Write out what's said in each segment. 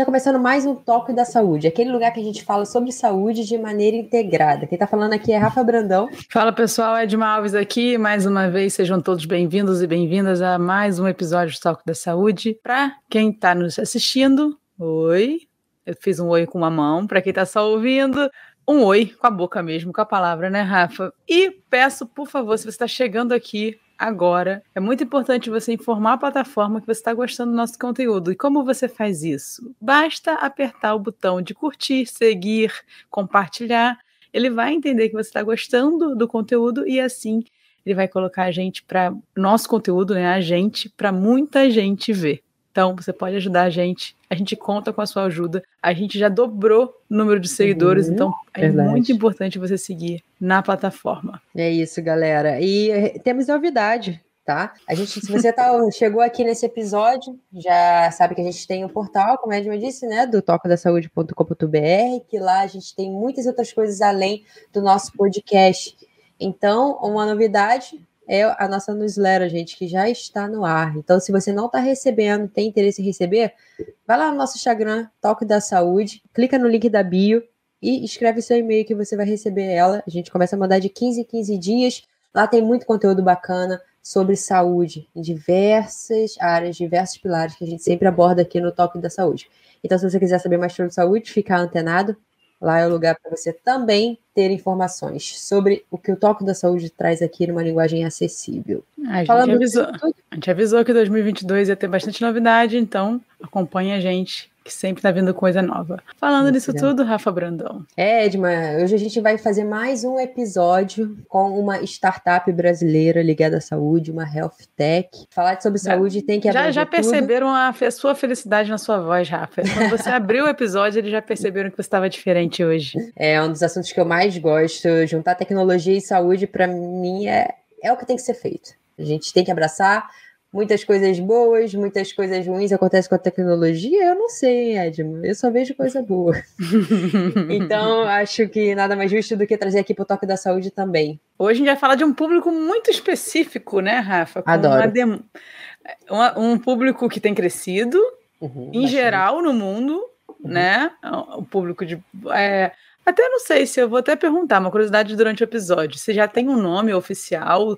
está começando mais um Toque da Saúde, aquele lugar que a gente fala sobre saúde de maneira integrada. Quem está falando aqui é Rafa Brandão. Fala pessoal, Edma Alves aqui. Mais uma vez, sejam todos bem-vindos e bem-vindas a mais um episódio do Toque da Saúde. Para quem está nos assistindo, oi. Eu fiz um oi com uma mão. Para quem está só ouvindo, um oi com a boca mesmo, com a palavra, né, Rafa? E peço, por favor, se você está chegando aqui agora. É muito importante você informar a plataforma que você está gostando do nosso conteúdo. E como você faz isso? Basta apertar o botão de curtir, seguir, compartilhar. Ele vai entender que você está gostando do conteúdo e assim ele vai colocar a gente para nosso conteúdo, né? A gente para muita gente ver. Então, você pode ajudar a gente. A gente conta com a sua ajuda. A gente já dobrou o número de seguidores, uhum, então é verdade. muito importante você seguir na plataforma. É isso, galera. E eh, temos novidade, tá? A gente, se você tá, chegou aqui nesse episódio, já sabe que a gente tem o um portal, como a Edma disse, né, do tocodasaude.com.br, que lá a gente tem muitas outras coisas além do nosso podcast. Então, uma novidade é a nossa newsletter, gente, que já está no ar. Então, se você não está recebendo, tem interesse em receber, vai lá no nosso Instagram, Toque da Saúde, clica no link da bio e escreve seu e-mail que você vai receber ela. A gente começa a mandar de 15 em 15 dias. Lá tem muito conteúdo bacana sobre saúde em diversas áreas, diversos pilares que a gente sempre aborda aqui no Toque da Saúde. Então, se você quiser saber mais sobre saúde, ficar antenado, Lá é o lugar para você também ter informações sobre o que o Toque da Saúde traz aqui numa linguagem acessível. A gente, avisou, a gente avisou que 2022 ia ter bastante novidade, então acompanhe a gente que sempre tá vindo coisa nova. Falando Isso, nisso tudo, Rafa Brandão. É, Edma, hoje a gente vai fazer mais um episódio com uma startup brasileira ligada à saúde, uma health tech. Falar sobre já, saúde tem que Já, já perceberam a, a, sua felicidade na sua voz, Rafa. Quando você abriu o episódio, eles já perceberam que você estava diferente hoje. É um dos assuntos que eu mais gosto. Juntar tecnologia e saúde, para mim, é, é o que tem que ser feito. A gente tem que abraçar muitas coisas boas, muitas coisas ruins acontecem com a tecnologia, eu não sei, Edmo. Eu só vejo coisa boa. então, acho que nada mais justo do que trazer aqui para o Toque da Saúde também. Hoje a gente vai falar de um público muito específico, né, Rafa? Com Adoro. Dem... Um público que tem crescido, uhum, em bastante. geral, no mundo, uhum. né? O público de. É... Até não sei se eu vou até perguntar, uma curiosidade durante o episódio. Se já tem um nome oficial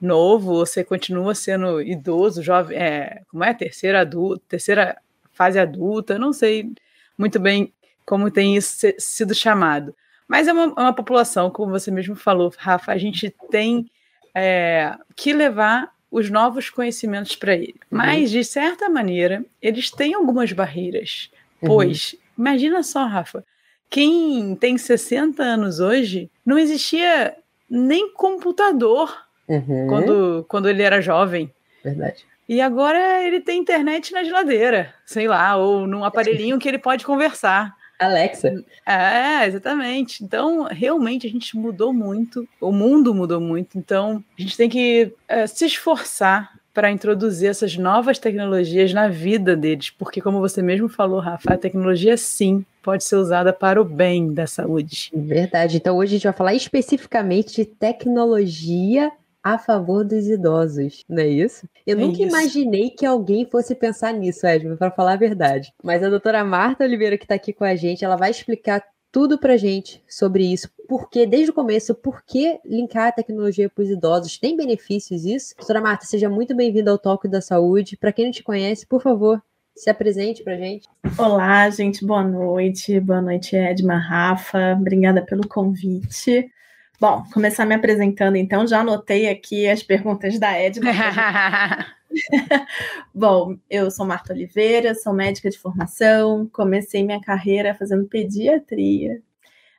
novo, você continua sendo idoso, jovem, é, como é, terceira adulta, terceira fase adulta, não sei muito bem como tem isso sido chamado. Mas é uma, é uma população, como você mesmo falou, Rafa, a gente tem é, que levar os novos conhecimentos para ele. Uhum. Mas, de certa maneira, eles têm algumas barreiras. Uhum. Pois, uhum. imagina só, Rafa, quem tem 60 anos hoje, não existia nem computador uhum. quando, quando ele era jovem. Verdade. E agora ele tem internet na geladeira, sei lá, ou num aparelhinho que ele pode conversar. Alexa. É, exatamente. Então, realmente a gente mudou muito, o mundo mudou muito. Então, a gente tem que é, se esforçar para introduzir essas novas tecnologias na vida deles, porque, como você mesmo falou, Rafa, a tecnologia sim pode ser usada para o bem da saúde. Verdade. Então, hoje a gente vai falar especificamente de tecnologia a favor dos idosos, não é isso? Eu é nunca isso. imaginei que alguém fosse pensar nisso, Edmund, para falar a verdade. Mas a doutora Marta Oliveira, que está aqui com a gente, ela vai explicar tudo pra gente sobre isso. Porque, desde o começo, por que linkar a tecnologia para os idosos? Tem benefícios isso? Doutora Marta, seja muito bem-vinda ao Toque da Saúde. Para quem não te conhece, por favor, se apresente pra gente. Olá, gente, boa noite. Boa noite, Edma Rafa. Obrigada pelo convite. Bom, começar me apresentando então, já anotei aqui as perguntas da Edna. Bom, eu sou Marta Oliveira, sou médica de formação, comecei minha carreira fazendo pediatria,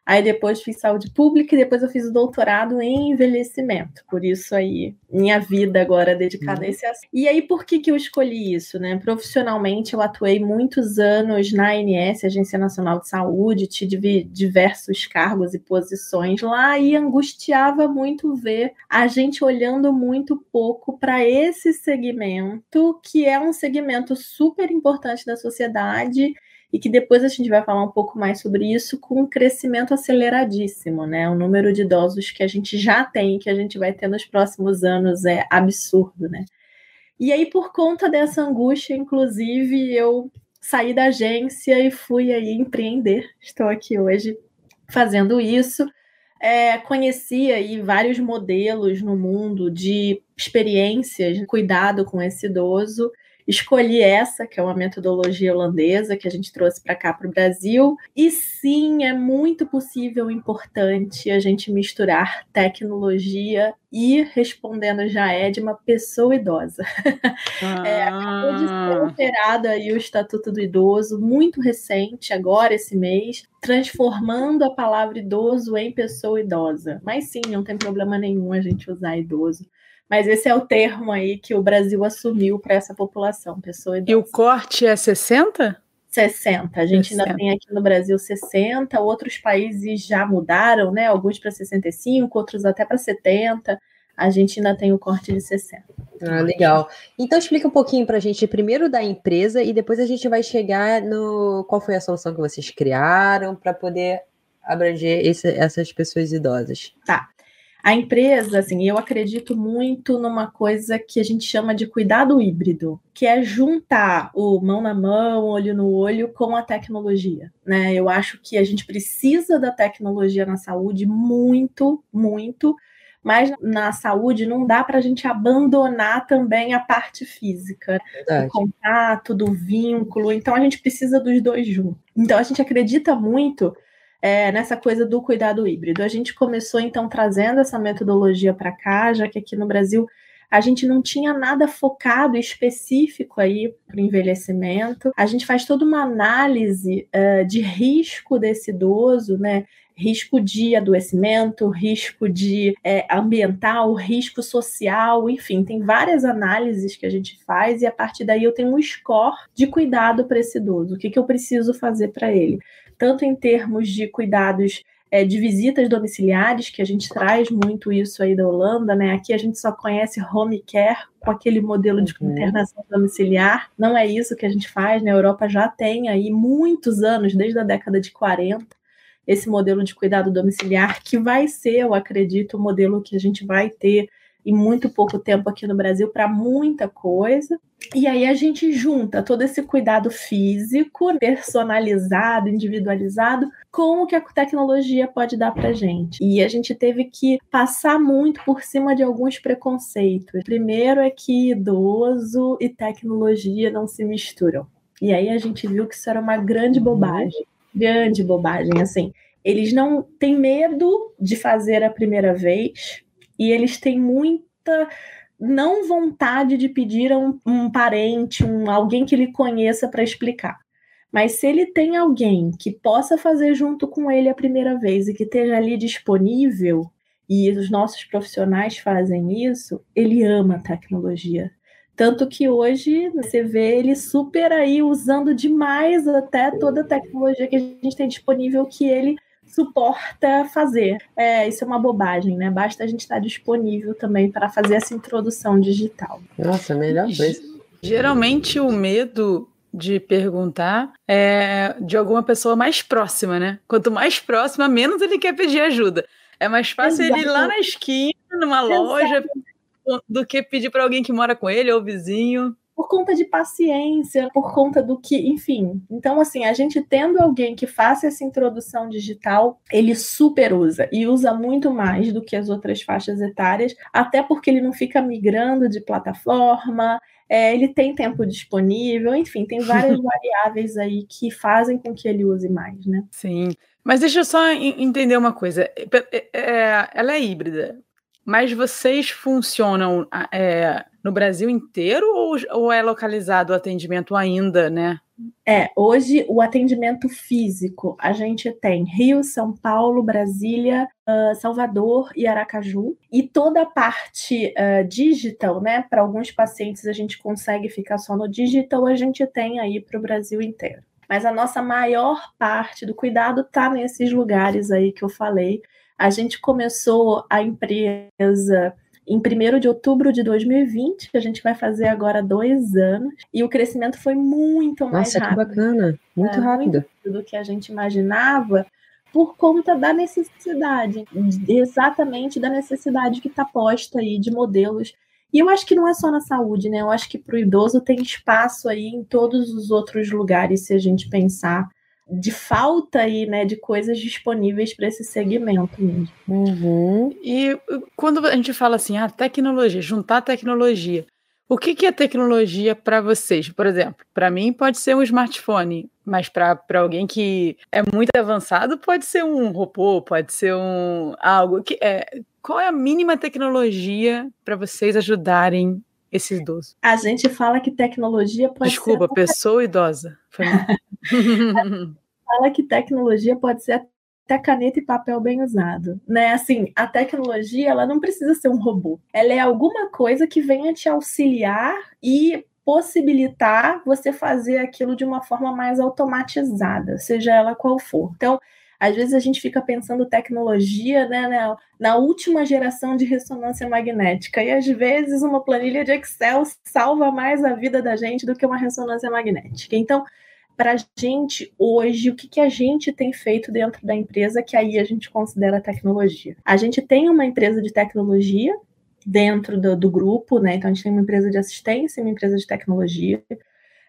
Aí depois fiz saúde pública e depois eu fiz o doutorado em envelhecimento. Por isso aí, minha vida agora é dedicada uhum. a esse assunto. E aí, por que, que eu escolhi isso? Né? Profissionalmente, eu atuei muitos anos na ANS, Agência Nacional de Saúde, tive diversos cargos e posições lá e angustiava muito ver a gente olhando muito pouco para esse segmento, que é um segmento super importante da sociedade e que depois a gente vai falar um pouco mais sobre isso com um crescimento aceleradíssimo, né? O número de idosos que a gente já tem, que a gente vai ter nos próximos anos é absurdo, né? E aí, por conta dessa angústia, inclusive, eu saí da agência e fui aí empreender. Estou aqui hoje fazendo isso. É, conheci aí vários modelos no mundo de experiências, cuidado com esse idoso Escolhi essa, que é uma metodologia holandesa que a gente trouxe para cá para o Brasil. E sim, é muito possível, importante a gente misturar tecnologia e respondendo já é de uma pessoa idosa. Ah. É, acabou de ser ah. alterado aí o Estatuto do Idoso, muito recente, agora esse mês, transformando a palavra idoso em pessoa idosa. Mas sim, não tem problema nenhum a gente usar idoso. Mas esse é o termo aí que o Brasil assumiu para essa população, pessoa idosa. E o corte é 60? 60. A gente 60. ainda tem aqui no Brasil 60, outros países já mudaram, né? Alguns para 65, outros até para 70. A gente ainda tem o corte de 60. Ah, legal. Então explica um pouquinho para a gente primeiro da empresa e depois a gente vai chegar no qual foi a solução que vocês criaram para poder abranger esse, essas pessoas idosas. Tá. A empresa, assim, eu acredito muito numa coisa que a gente chama de cuidado híbrido, que é juntar o mão na mão, olho no olho com a tecnologia, né? Eu acho que a gente precisa da tecnologia na saúde muito, muito, mas na saúde não dá para a gente abandonar também a parte física, Verdade. o contato, do vínculo. Então a gente precisa dos dois juntos. Então a gente acredita muito é, nessa coisa do cuidado híbrido. A gente começou então trazendo essa metodologia para cá, já que aqui no Brasil a gente não tinha nada focado específico aí para o envelhecimento. A gente faz toda uma análise uh, de risco desse idoso, né? Risco de adoecimento, risco de é, ambiental, risco social, enfim, tem várias análises que a gente faz e a partir daí eu tenho um score de cuidado para esse idoso. O que, que eu preciso fazer para ele? Tanto em termos de cuidados é, de visitas domiciliares, que a gente traz muito isso aí da Holanda, né? Aqui a gente só conhece home care com aquele modelo de uhum. internação domiciliar. Não é isso que a gente faz, né? A Europa já tem aí muitos anos, desde a década de 40, esse modelo de cuidado domiciliar, que vai ser, eu acredito, o modelo que a gente vai ter em muito pouco tempo aqui no Brasil para muita coisa. E aí a gente junta todo esse cuidado físico, personalizado, individualizado, com o que a tecnologia pode dar para gente. E a gente teve que passar muito por cima de alguns preconceitos. Primeiro é que idoso e tecnologia não se misturam. E aí a gente viu que isso era uma grande bobagem, grande bobagem, assim. Eles não têm medo de fazer a primeira vez, e eles têm muita não vontade de pedir a um, um parente, um, alguém que ele conheça para explicar. Mas se ele tem alguém que possa fazer junto com ele a primeira vez e que esteja ali disponível, e os nossos profissionais fazem isso, ele ama a tecnologia. Tanto que hoje você vê ele super aí usando demais até toda a tecnologia que a gente tem disponível que ele suporta fazer. É, isso é uma bobagem, né? Basta a gente estar disponível também para fazer essa introdução digital. Nossa, melhor coisa. Geralmente o medo de perguntar é de alguma pessoa mais próxima, né? Quanto mais próxima, menos ele quer pedir ajuda. É mais fácil Exato. ele ir lá na esquina, numa Exato. loja, do que pedir para alguém que mora com ele ou vizinho por conta de paciência, por conta do que, enfim. Então, assim, a gente tendo alguém que faça essa introdução digital, ele super usa e usa muito mais do que as outras faixas etárias, até porque ele não fica migrando de plataforma, é, ele tem tempo disponível, enfim, tem várias variáveis aí que fazem com que ele use mais, né? Sim. Mas deixa eu só entender uma coisa. É, é, ela é híbrida, mas vocês funcionam é, no Brasil inteiro ou, ou é localizado o atendimento ainda, né? É, hoje o atendimento físico a gente tem Rio, São Paulo, Brasília, uh, Salvador e Aracaju. E toda a parte uh, digital, né? Para alguns pacientes a gente consegue ficar só no digital, a gente tem aí para o Brasil inteiro. Mas a nossa maior parte do cuidado está nesses lugares aí que eu falei. A gente começou a empresa em 1 de outubro de 2020, que a gente vai fazer agora dois anos, e o crescimento foi muito mais Nossa, rápido. Nossa, que bacana, muito é, rápido. Muito do que a gente imaginava, por conta da necessidade, exatamente da necessidade que está posta aí de modelos E eu acho que não é só na saúde, né? Eu acho que para o idoso tem espaço aí em todos os outros lugares, se a gente pensar de falta aí, né, de coisas disponíveis para esse segmento mesmo. Uhum. E quando a gente fala assim, ah, tecnologia, juntar tecnologia, o que, que é tecnologia para vocês? Por exemplo, para mim pode ser um smartphone, mas para alguém que é muito avançado pode ser um robô, pode ser um algo que é. Qual é a mínima tecnologia para vocês ajudarem esses idosos? A gente fala que tecnologia pode Desculpa, ser. Desculpa, pessoa idosa. fala que tecnologia pode ser até caneta e papel bem usado, né? Assim, a tecnologia, ela não precisa ser um robô. Ela é alguma coisa que venha te auxiliar e possibilitar você fazer aquilo de uma forma mais automatizada, seja ela qual for. Então, às vezes a gente fica pensando tecnologia né, na, na, última geração de ressonância magnética, e às vezes uma planilha de Excel salva mais a vida da gente do que uma ressonância magnética. Então, para a gente hoje, o que, que a gente tem feito dentro da empresa que aí a gente considera tecnologia? A gente tem uma empresa de tecnologia dentro do, do grupo, né? Então a gente tem uma empresa de assistência e uma empresa de tecnologia.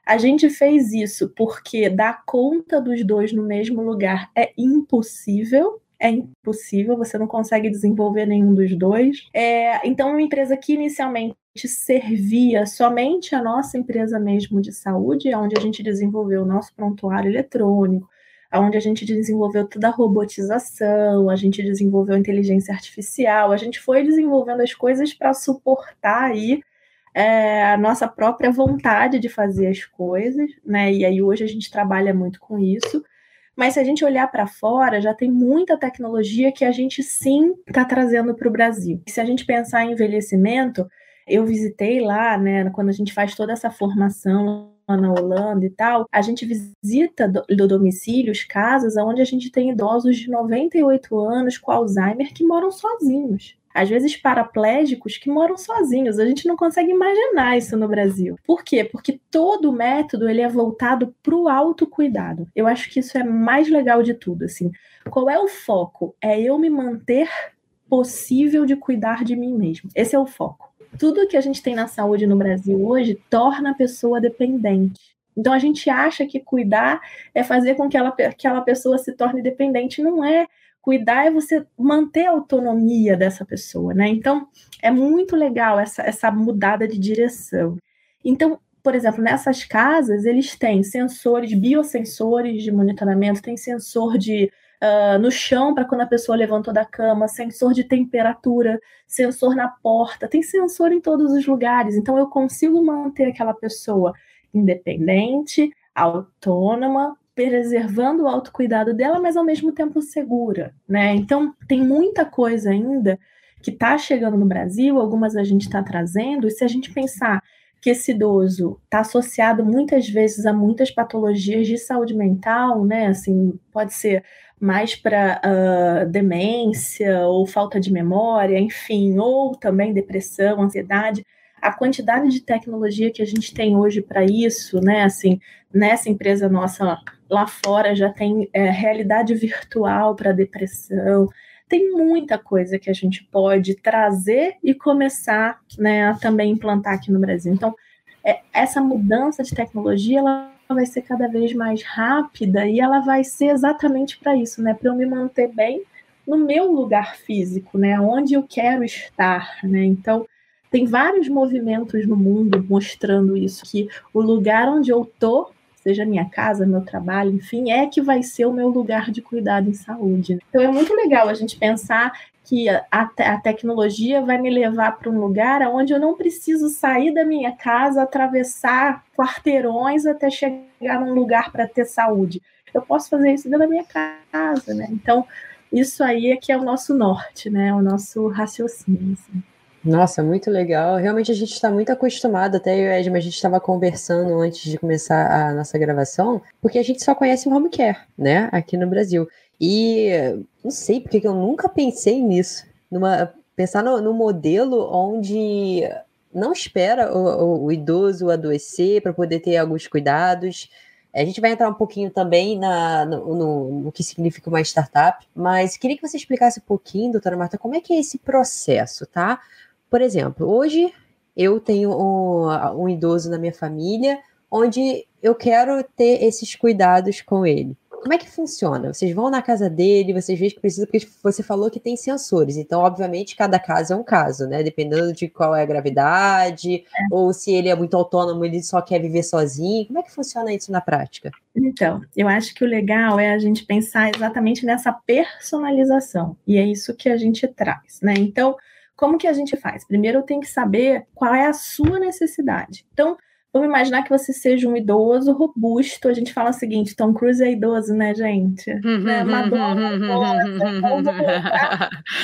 A gente fez isso porque dar conta dos dois no mesmo lugar é impossível, é impossível, você não consegue desenvolver nenhum dos dois. É, então, uma empresa que inicialmente servia somente a nossa empresa mesmo de saúde, onde a gente desenvolveu o nosso prontuário eletrônico, onde a gente desenvolveu toda a robotização, a gente desenvolveu inteligência artificial, a gente foi desenvolvendo as coisas para suportar aí é, a nossa própria vontade de fazer as coisas, né? E aí hoje a gente trabalha muito com isso. Mas se a gente olhar para fora, já tem muita tecnologia que a gente sim está trazendo para o Brasil. Se a gente pensar em envelhecimento, eu visitei lá, né, quando a gente faz toda essa formação na Holanda e tal, a gente visita do, do domicílios casas onde a gente tem idosos de 98 anos com Alzheimer que moram sozinhos às vezes paraplégicos que moram sozinhos. A gente não consegue imaginar isso no Brasil. Por quê? Porque todo o método ele é voltado para o autocuidado. Eu acho que isso é mais legal de tudo. Assim, qual é o foco? É eu me manter possível de cuidar de mim mesmo. Esse é o foco tudo que a gente tem na saúde no Brasil hoje torna a pessoa dependente. Então a gente acha que cuidar é fazer com que ela, aquela pessoa se torne dependente. Não é. Cuidar é você manter a autonomia dessa pessoa, né? Então é muito legal essa, essa mudada de direção. Então, por exemplo, nessas casas, eles têm sensores, biosensores de monitoramento, tem sensor de uh, no chão para quando a pessoa levantou da cama, sensor de temperatura, sensor na porta, tem sensor em todos os lugares. Então eu consigo manter aquela pessoa independente, autônoma, preservando o autocuidado dela, mas ao mesmo tempo segura, né? Então tem muita coisa ainda que está chegando no Brasil, algumas a gente está trazendo, e se a gente pensar que esse idoso está associado muitas vezes a muitas patologias de saúde mental, né? Assim, pode ser mais para uh, demência ou falta de memória, enfim, ou também depressão, ansiedade. A quantidade de tecnologia que a gente tem hoje para isso, né? Assim, nessa empresa nossa lá fora já tem é, realidade virtual para depressão. Tem muita coisa que a gente pode trazer e começar né, a também implantar aqui no Brasil. Então, é, essa mudança de tecnologia ela vai ser cada vez mais rápida e ela vai ser exatamente para isso, né? Para eu me manter bem no meu lugar físico, né? Onde eu quero estar, né? Então, tem vários movimentos no mundo mostrando isso, que o lugar onde eu tô, seja minha casa, meu trabalho, enfim, é que vai ser o meu lugar de cuidado em saúde. Então é muito legal a gente pensar que a, a tecnologia vai me levar para um lugar onde eu não preciso sair da minha casa, atravessar quarteirões até chegar num lugar para ter saúde. Eu posso fazer isso dentro da minha casa, né? Então, isso aí é que é o nosso norte, né? O nosso raciocínio. Assim. Nossa, muito legal. Realmente a gente está muito acostumado, até eu e Edma, a gente estava conversando antes de começar a nossa gravação, porque a gente só conhece o home care, né, aqui no Brasil. E não sei porque eu nunca pensei nisso. Numa, pensar no, no modelo onde não espera o, o, o idoso adoecer para poder ter alguns cuidados. A gente vai entrar um pouquinho também na, no, no, no, que significa uma startup, mas queria que você explicasse um pouquinho, doutora Marta, como é que é esse processo, tá? Por exemplo, hoje eu tenho um, um idoso na minha família, onde eu quero ter esses cuidados com ele. Como é que funciona? Vocês vão na casa dele, vocês veem que precisa, porque você falou que tem sensores, então, obviamente, cada caso é um caso, né? Dependendo de qual é a gravidade, é. ou se ele é muito autônomo, ele só quer viver sozinho. Como é que funciona isso na prática? Então, eu acho que o legal é a gente pensar exatamente nessa personalização, e é isso que a gente traz, né? Então, como que a gente faz? Primeiro eu tenho que saber qual é a sua necessidade. Então, Vamos imaginar que você seja um idoso robusto. A gente fala o seguinte: Tom Cruise é idoso, né, gente? né? Madonna é idosa.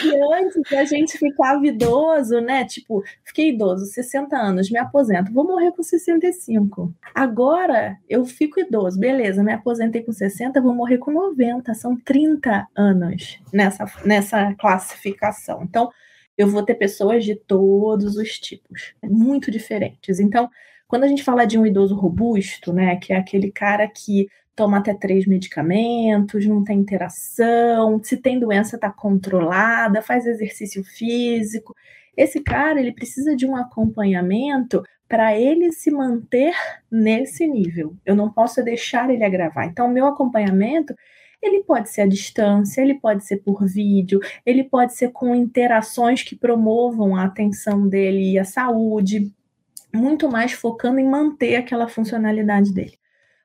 e antes da gente ficar idoso, né? Tipo, fiquei idoso, 60 anos, me aposento, vou morrer com 65. Agora eu fico idoso, beleza, me aposentei com 60, vou morrer com 90. São 30 anos nessa, nessa classificação. Então, eu vou ter pessoas de todos os tipos, muito diferentes. Então, quando a gente fala de um idoso robusto, né, que é aquele cara que toma até três medicamentos, não tem interação, se tem doença está controlada, faz exercício físico. Esse cara ele precisa de um acompanhamento para ele se manter nesse nível. Eu não posso deixar ele agravar. Então, o meu acompanhamento ele pode ser à distância, ele pode ser por vídeo, ele pode ser com interações que promovam a atenção dele e a saúde muito mais focando em manter aquela funcionalidade dele.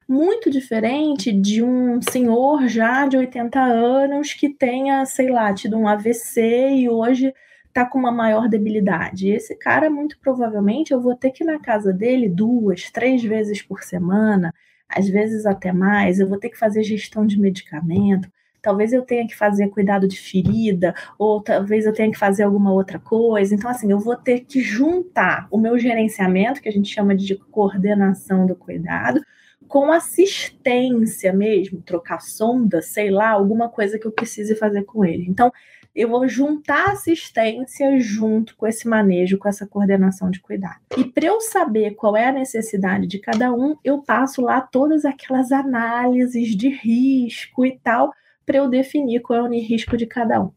Muito diferente de um senhor já de 80 anos que tenha, sei lá, tido um AVC e hoje está com uma maior debilidade. Esse cara, muito provavelmente, eu vou ter que ir na casa dele duas, três vezes por semana, às vezes até mais. Eu vou ter que fazer gestão de medicamento talvez eu tenha que fazer cuidado de ferida, ou talvez eu tenha que fazer alguma outra coisa. Então, assim, eu vou ter que juntar o meu gerenciamento, que a gente chama de coordenação do cuidado, com assistência mesmo, trocar sonda, sei lá, alguma coisa que eu precise fazer com ele. Então, eu vou juntar assistência junto com esse manejo, com essa coordenação de cuidado. E para eu saber qual é a necessidade de cada um, eu passo lá todas aquelas análises de risco e tal, para eu definir qual é o risco de cada um.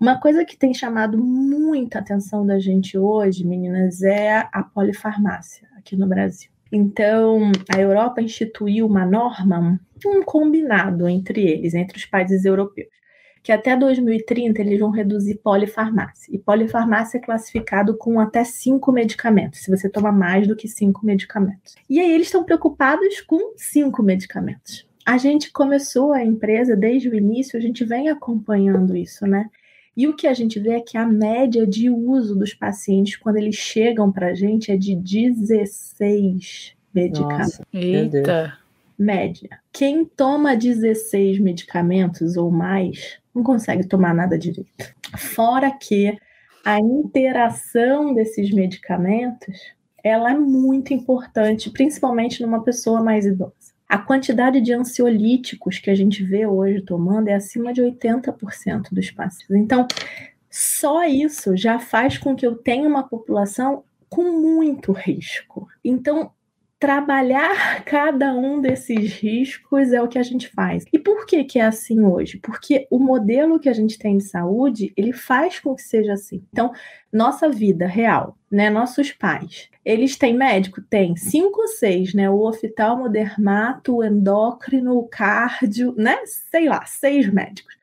Uma coisa que tem chamado muita atenção da gente hoje, meninas, é a polifarmácia aqui no Brasil. Então, a Europa instituiu uma norma, um combinado entre eles, entre os países europeus, que até 2030 eles vão reduzir polifarmácia. E polifarmácia é classificado com até cinco medicamentos, se você toma mais do que cinco medicamentos. E aí eles estão preocupados com cinco medicamentos a gente começou a empresa desde o início, a gente vem acompanhando isso, né? E o que a gente vê é que a média de uso dos pacientes, quando eles chegam para a gente, é de 16 medicamentos. Nossa, Eita! Média. Quem toma 16 medicamentos ou mais não consegue tomar nada direito. Fora que a interação desses medicamentos ela é muito importante, principalmente numa pessoa mais idosa. A quantidade de ansiolíticos que a gente vê hoje tomando é acima de 80% dos pacientes. Então, só isso já faz com que eu tenha uma população com muito risco. Então, trabalhar cada um desses riscos é o que a gente faz. E por que que é assim hoje? Porque o modelo que a gente tem de saúde, ele faz com que seja assim. Então, nossa vida real, né, nossos pais, eles têm médico? Tem, cinco ou seis, né, o oftalmo, o dermato, o endócrino, o cardio, né, sei lá, seis médicos.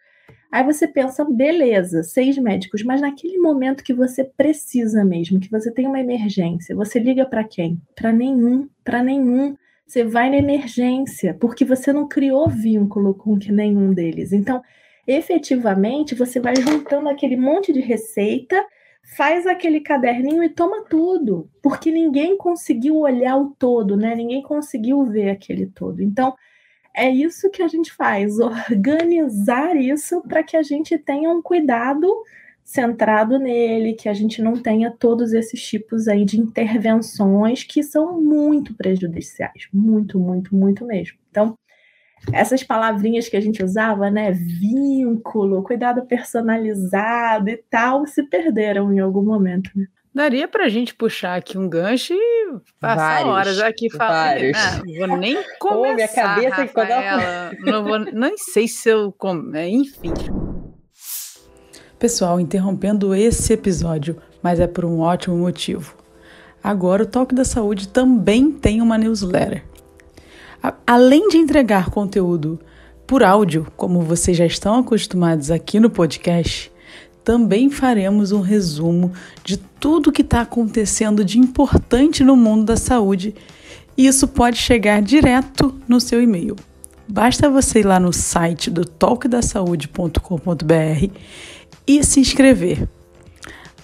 Aí você pensa, beleza, seis médicos, mas naquele momento que você precisa mesmo, que você tem uma emergência, você liga para quem? Para nenhum, para nenhum. Você vai na emergência, porque você não criou vínculo com nenhum deles. Então, efetivamente, você vai juntando aquele monte de receita, faz aquele caderninho e toma tudo, porque ninguém conseguiu olhar o todo, né? Ninguém conseguiu ver aquele todo. Então, é isso que a gente faz, organizar isso para que a gente tenha um cuidado centrado nele, que a gente não tenha todos esses tipos aí de intervenções que são muito prejudiciais, muito, muito, muito mesmo. Então, essas palavrinhas que a gente usava, né, vínculo, cuidado personalizado e tal, se perderam em algum momento. Né? Daria pra gente puxar aqui um gancho e passar vários, horas aqui falando. Ah, não vou nem começar, Pô, minha cabeça Rafaela. não vou, nem sei se eu... É, enfim. Pessoal, interrompendo esse episódio, mas é por um ótimo motivo. agora o Toque da Saúde também tem uma newsletter. Além de entregar conteúdo por áudio, como vocês já estão acostumados aqui no podcast, também faremos um resumo de tudo que está acontecendo de importante no mundo da saúde e isso pode chegar direto no seu e-mail. Basta você ir lá no site do talkdasaude.com.br e se inscrever.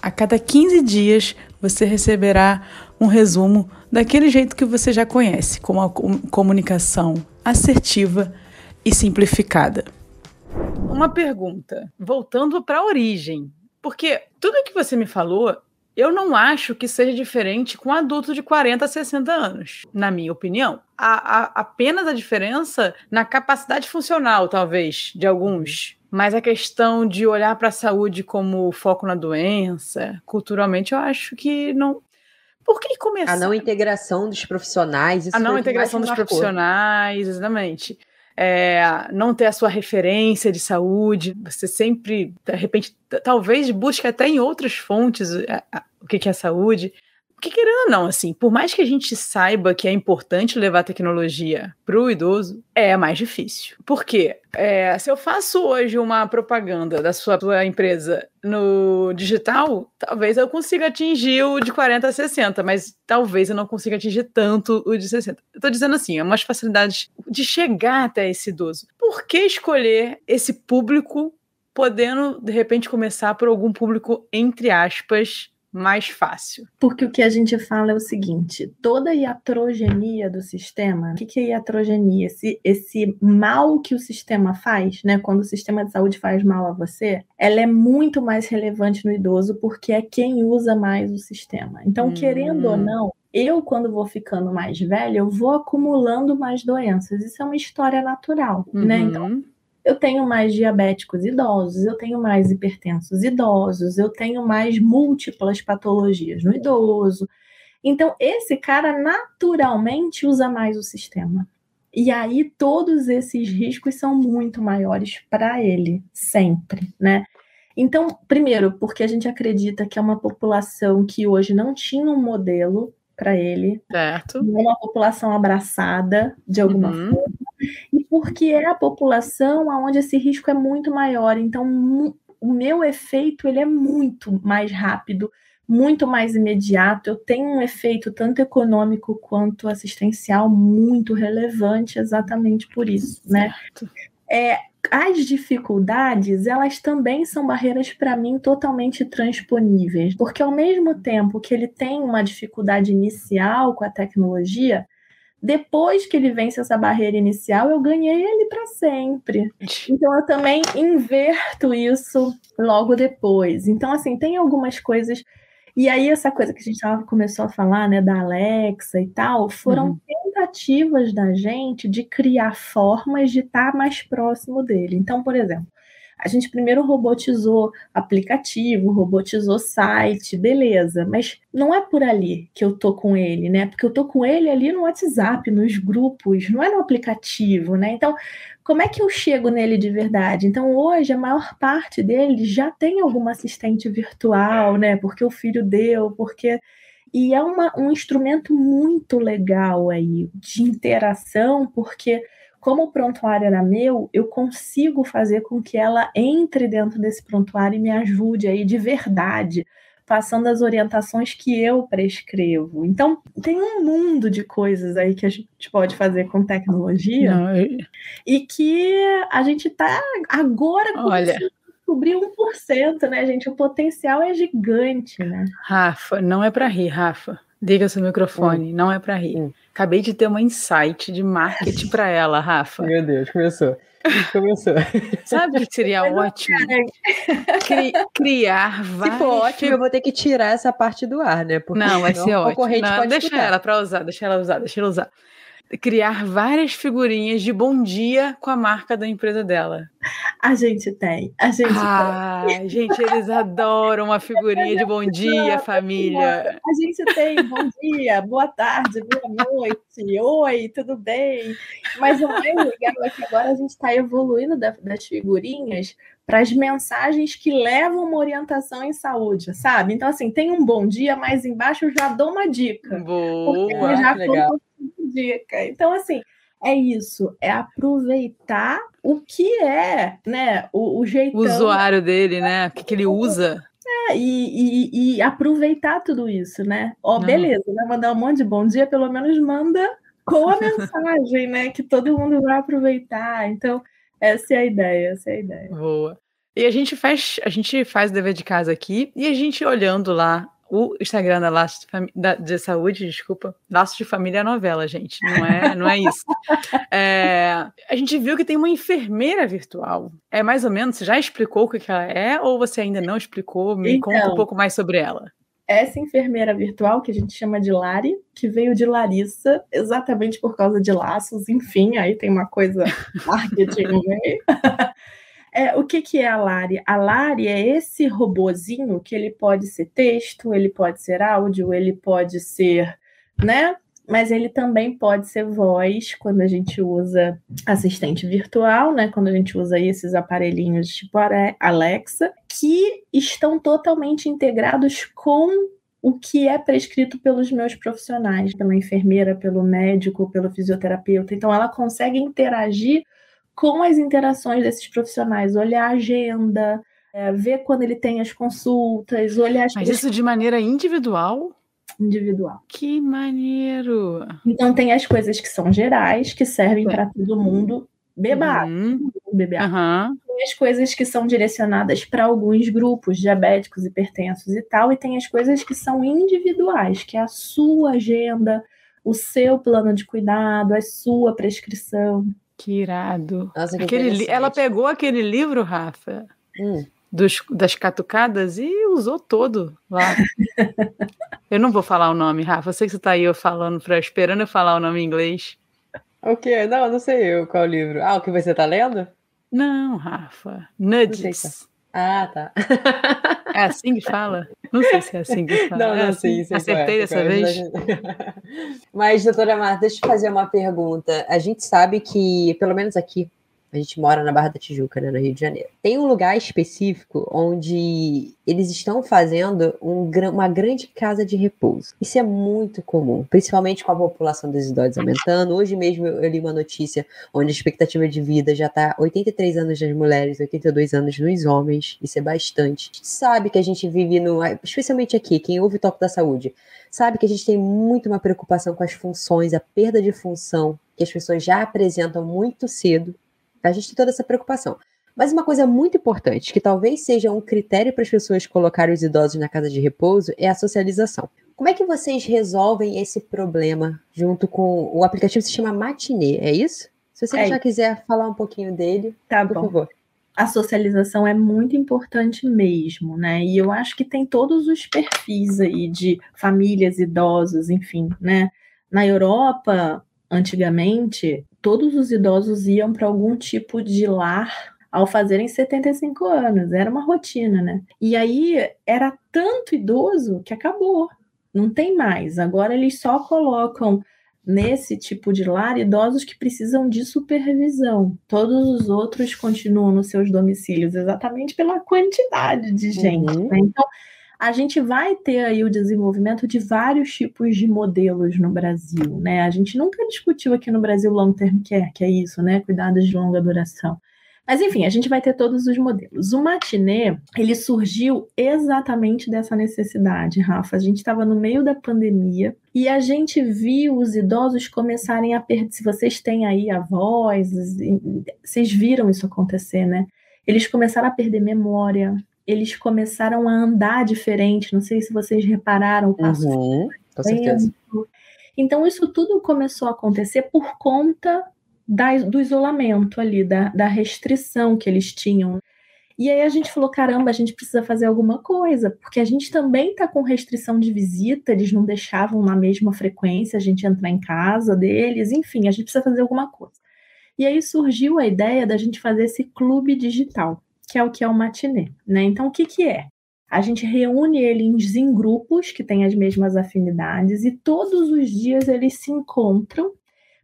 A cada 15 dias você receberá um resumo daquele jeito que você já conhece, com uma comunicação assertiva e simplificada. Uma pergunta, voltando para a origem, porque tudo que você me falou, eu não acho que seja diferente com adulto de 40 a 60 anos, na minha opinião. Apenas a diferença na capacidade funcional, talvez, de alguns. Mas a questão de olhar para a saúde como foco na doença, culturalmente, eu acho que não, por que começar? A não integração dos profissionais. a não integração dos marcou. profissionais, exatamente. É, não ter a sua referência de saúde, você sempre, de repente, talvez busque até em outras fontes o que é saúde. Porque querendo ou não, assim, por mais que a gente saiba que é importante levar tecnologia para o idoso, é mais difícil. Por quê? É, se eu faço hoje uma propaganda da sua, empresa no digital, talvez eu consiga atingir o de 40 a 60, mas talvez eu não consiga atingir tanto o de 60. Eu tô dizendo assim, é umas facilidades de chegar até esse idoso. Por que escolher esse público podendo, de repente, começar por algum público, entre aspas, mais fácil. Porque o que a gente fala é o seguinte: toda a iatrogenia do sistema, o que, que é iatrogenia? Esse, esse mal que o sistema faz, né? Quando o sistema de saúde faz mal a você, ela é muito mais relevante no idoso porque é quem usa mais o sistema. Então, hum. querendo ou não, eu, quando vou ficando mais velha, eu vou acumulando mais doenças. Isso é uma história natural, uhum. né? Então, eu tenho mais diabéticos idosos, eu tenho mais hipertensos idosos, eu tenho mais múltiplas patologias no idoso. Então, esse cara naturalmente usa mais o sistema. E aí, todos esses riscos são muito maiores para ele, sempre, né? Então, primeiro, porque a gente acredita que é uma população que hoje não tinha um modelo para ele. Certo. É uma população abraçada de alguma uhum. forma e porque é a população onde esse risco é muito maior. Então, o meu efeito ele é muito mais rápido, muito mais imediato. Eu tenho um efeito tanto econômico quanto assistencial muito relevante, exatamente por isso, né? É, as dificuldades, elas também são barreiras para mim totalmente transponíveis, porque ao mesmo tempo que ele tem uma dificuldade inicial com a tecnologia, depois que ele vence essa barreira inicial, eu ganhei ele para sempre. Então eu também inverto isso logo depois. Então assim, tem algumas coisas e aí essa coisa que a gente tava, começou a falar, né, da Alexa e tal, foram uhum. tentativas da gente de criar formas de estar tá mais próximo dele. Então, por exemplo, a gente primeiro robotizou aplicativo, robotizou site, beleza, mas não é por ali que eu tô com ele, né? Porque eu tô com ele ali no WhatsApp, nos grupos, não é no aplicativo, né? Então, como é que eu chego nele de verdade? Então, hoje, a maior parte dele já tem alguma assistente virtual, né? Porque o filho deu, porque. E é uma, um instrumento muito legal aí de interação, porque como o prontuário era meu, eu consigo fazer com que ela entre dentro desse prontuário e me ajude aí de verdade, passando as orientações que eu prescrevo. Então, tem um mundo de coisas aí que a gente pode fazer com tecnologia Não, eu... e que a gente está agora Olha descobrir 1%, né, gente? O potencial é gigante, né? Rafa, não é para rir, Rafa. Liga seu microfone, hum. não é para rir. Hum. Acabei de ter uma insight de marketing para ela, Rafa. Meu Deus, começou. Começou. Sabe o que seria ótimo? Cri criar várias. Se for ótimo, eu vou ter que tirar essa parte do ar, né? Porque não, vai ser ótimo. Não, deixa escutar. ela para usar, deixa ela usar, deixa ela usar criar várias figurinhas de bom dia com a marca da empresa dela. A gente tem, a gente ah, tem. gente, eles adoram uma figurinha de bom dia, família. A gente tem bom dia, boa tarde, boa noite, oi, tudo bem? Mas o mais legal é que agora a gente está evoluindo das figurinhas para as mensagens que levam uma orientação em saúde, sabe? Então, assim, tem um bom dia, mas embaixo eu já dou uma dica. Boa, já legal. Dica. Então, assim, é isso, é aproveitar o que é, né, o, o jeitão. O usuário dele, né, o que, que ele usa. É, e, e, e, aproveitar tudo isso, né? Ó, Não. beleza, vai mandar um monte de bom dia, pelo menos manda com a mensagem, né? Que todo mundo vai aproveitar. Então, essa é a ideia, essa é a ideia. Boa. E a gente faz, a gente faz o dever de casa aqui e a gente olhando lá o Instagram da Laço de, Fam... da, de Saúde, desculpa, Laço de Família é novela, gente, não é, não é isso. É, a gente viu que tem uma enfermeira virtual. É mais ou menos, você já explicou o que ela é ou você ainda não explicou? Me então, conta um pouco mais sobre ela essa enfermeira virtual, que a gente chama de Lari, que veio de Larissa, exatamente por causa de laços, enfim, aí tem uma coisa marketing no meio. É, o que, que é a Lari? A Lari é esse robozinho que ele pode ser texto, ele pode ser áudio, ele pode ser, né? Mas ele também pode ser voz quando a gente usa assistente virtual, né? Quando a gente usa esses aparelhinhos tipo Alexa, que estão totalmente integrados com o que é prescrito pelos meus profissionais, pela enfermeira, pelo médico, pelo fisioterapeuta. Então, ela consegue interagir com as interações desses profissionais, olhar a agenda, é, ver quando ele tem as consultas, olhar as Mas isso de maneira individual? Individual. Que maneiro! Então tem as coisas que são gerais, que servem para todo mundo. Beba uhum. beber uhum. Tem as coisas que são direcionadas para alguns grupos, diabéticos, hipertensos e tal, e tem as coisas que são individuais, que é a sua agenda, o seu plano de cuidado, a sua prescrição. Que irado. Nossa, que aquele ela pegou aquele livro, Rafa, hum. dos, das catucadas e usou todo lá. eu não vou falar o nome, Rafa. Eu sei que você está aí eu falando, pra, esperando eu falar o nome em inglês. O quê? Não, não sei eu qual livro. Ah, o que você está lendo? Não, Rafa. Nudges. Ah, tá. É assim que fala? Não sei se é assim que fala. Não, não é assim? sei. Acertei dessa vez? Mas, doutora Marta, deixa eu fazer uma pergunta. A gente sabe que, pelo menos aqui a gente mora na Barra da Tijuca, né, no Rio de Janeiro. Tem um lugar específico onde eles estão fazendo um, uma grande casa de repouso. Isso é muito comum, principalmente com a população dos idosos aumentando. Hoje mesmo eu li uma notícia onde a expectativa de vida já está 83 anos nas mulheres, 82 anos nos homens. Isso é bastante. A gente sabe que a gente vive no. Especialmente aqui, quem ouve o toque da saúde, sabe que a gente tem muito uma preocupação com as funções, a perda de função que as pessoas já apresentam muito cedo a gente tem toda essa preocupação. Mas uma coisa muito importante, que talvez seja um critério para as pessoas colocarem os idosos na casa de repouso, é a socialização. Como é que vocês resolvem esse problema junto com o aplicativo que se chama Matinê, é isso? Se você é. já quiser falar um pouquinho dele, tá por bom. favor. A socialização é muito importante mesmo, né? E eu acho que tem todos os perfis aí de famílias idosas, enfim, né? Na Europa, antigamente, todos os idosos iam para algum tipo de lar ao fazerem 75 anos. Era uma rotina, né? E aí era tanto idoso que acabou. Não tem mais. Agora eles só colocam nesse tipo de lar idosos que precisam de supervisão. Todos os outros continuam nos seus domicílios, exatamente pela quantidade de gente. Uhum. Né? Então, a gente vai ter aí o desenvolvimento de vários tipos de modelos no Brasil, né? A gente nunca discutiu aqui no Brasil long term care, que é isso, né? Cuidados de longa duração. Mas enfim, a gente vai ter todos os modelos. O matinê, ele surgiu exatamente dessa necessidade, Rafa. A gente estava no meio da pandemia e a gente viu os idosos começarem a perder. Se vocês têm aí a voz, vocês viram isso acontecer, né? Eles começaram a perder memória, eles começaram a andar diferente. Não sei se vocês repararam o passo. Uhum, com certeza. Então, isso tudo começou a acontecer por conta da, do isolamento ali, da, da restrição que eles tinham. E aí a gente falou: caramba, a gente precisa fazer alguma coisa, porque a gente também está com restrição de visita, eles não deixavam na mesma frequência a gente entrar em casa deles, enfim, a gente precisa fazer alguma coisa. E aí surgiu a ideia da gente fazer esse clube digital que é o que é o matinê, né? Então, o que, que é? A gente reúne eles em grupos que têm as mesmas afinidades e todos os dias eles se encontram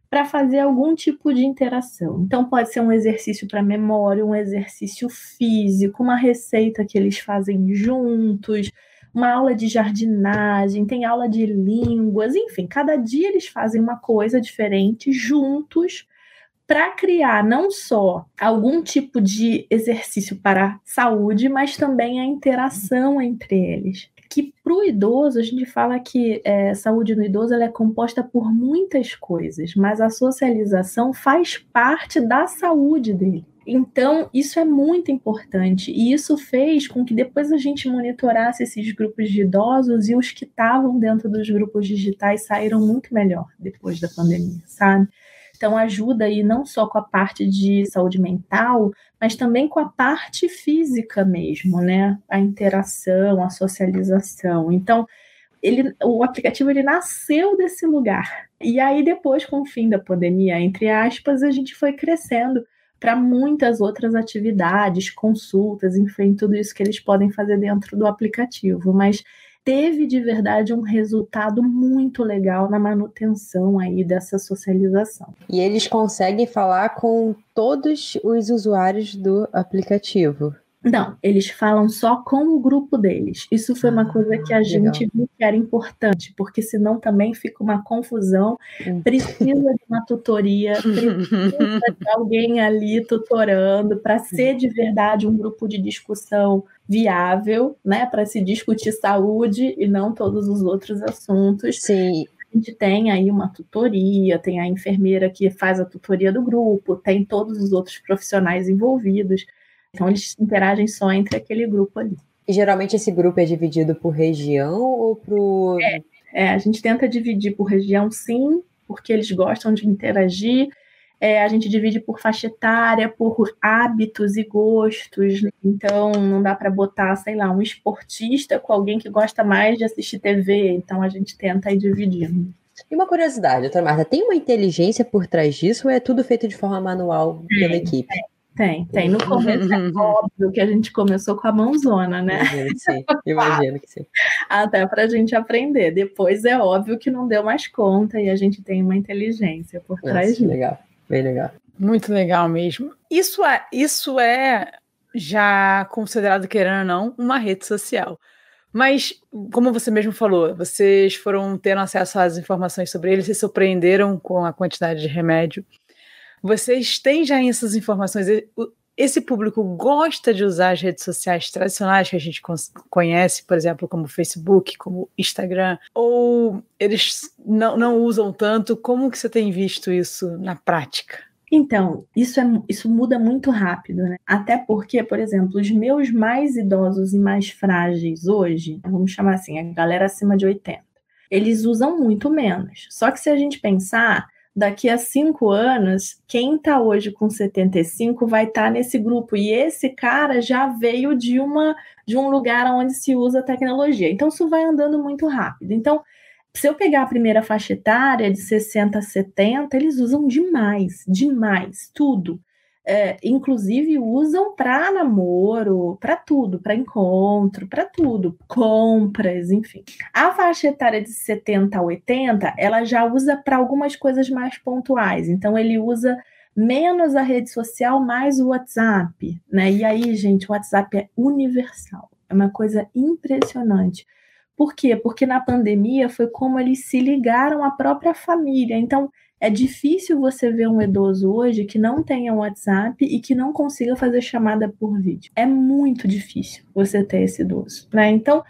para fazer algum tipo de interação. Então, pode ser um exercício para memória, um exercício físico, uma receita que eles fazem juntos, uma aula de jardinagem, tem aula de línguas, enfim, cada dia eles fazem uma coisa diferente juntos para criar não só algum tipo de exercício para a saúde, mas também a interação entre eles. Que para o idoso, a gente fala que é, saúde no idoso ela é composta por muitas coisas, mas a socialização faz parte da saúde dele. Então, isso é muito importante. E isso fez com que depois a gente monitorasse esses grupos de idosos e os que estavam dentro dos grupos digitais saíram muito melhor depois da pandemia, sabe? Então, ajuda aí não só com a parte de saúde mental, mas também com a parte física mesmo, né? A interação, a socialização. Então, ele, o aplicativo ele nasceu desse lugar. E aí, depois, com o fim da pandemia, entre aspas, a gente foi crescendo para muitas outras atividades, consultas, enfim, tudo isso que eles podem fazer dentro do aplicativo. Mas teve de verdade um resultado muito legal na manutenção aí dessa socialização. E eles conseguem falar com todos os usuários do aplicativo. Não, eles falam só com o grupo deles. Isso foi uma coisa que a gente viu que era importante, porque senão também fica uma confusão. Hum. Precisa de uma tutoria, precisa de alguém ali tutorando para ser de verdade um grupo de discussão viável, né? Para se discutir saúde e não todos os outros assuntos. Sim. A gente tem aí uma tutoria, tem a enfermeira que faz a tutoria do grupo, tem todos os outros profissionais envolvidos. Então, eles interagem só entre aquele grupo ali. E geralmente esse grupo é dividido por região ou por. É, é, a gente tenta dividir por região, sim, porque eles gostam de interagir. É, a gente divide por faixa etária, por hábitos e gostos. Então, não dá para botar, sei lá, um esportista com alguém que gosta mais de assistir TV. Então, a gente tenta ir dividindo. E uma curiosidade, doutora Marta, tem uma inteligência por trás disso ou é tudo feito de forma manual pela equipe? É. Tem, tem. No começo é óbvio que a gente começou com a mãozona, né? Imagino que sim, imagino que sim. Até para a gente aprender. Depois é óbvio que não deu mais conta e a gente tem uma inteligência por trás disso. Legal, bem legal. Muito legal mesmo. Isso é, isso é já considerado, querendo ou não, uma rede social. Mas, como você mesmo falou, vocês foram tendo acesso às informações sobre ele, se surpreenderam com a quantidade de remédio vocês têm já essas informações? Esse público gosta de usar as redes sociais tradicionais que a gente conhece, por exemplo, como Facebook, como Instagram, ou eles não, não usam tanto? Como que você tem visto isso na prática? Então, isso, é, isso muda muito rápido, né? Até porque, por exemplo, os meus mais idosos e mais frágeis hoje, vamos chamar assim, a galera acima de 80, eles usam muito menos. Só que se a gente pensar, daqui a cinco anos, quem está hoje com 75 vai estar tá nesse grupo. E esse cara já veio de uma de um lugar onde se usa tecnologia. Então, isso vai andando muito rápido. Então, se eu pegar a primeira faixa etária de 60 a 70, eles usam demais, demais, tudo é, inclusive usam para namoro, para tudo, para encontro, para tudo, compras, enfim. A faixa etária de 70 a 80, ela já usa para algumas coisas mais pontuais. Então ele usa menos a rede social, mais o WhatsApp, né? E aí, gente, o WhatsApp é universal. É uma coisa impressionante. Por quê? Porque na pandemia foi como eles se ligaram à própria família. Então, é difícil você ver um idoso hoje que não tenha WhatsApp e que não consiga fazer chamada por vídeo. É muito difícil você ter esse idoso, né? Então,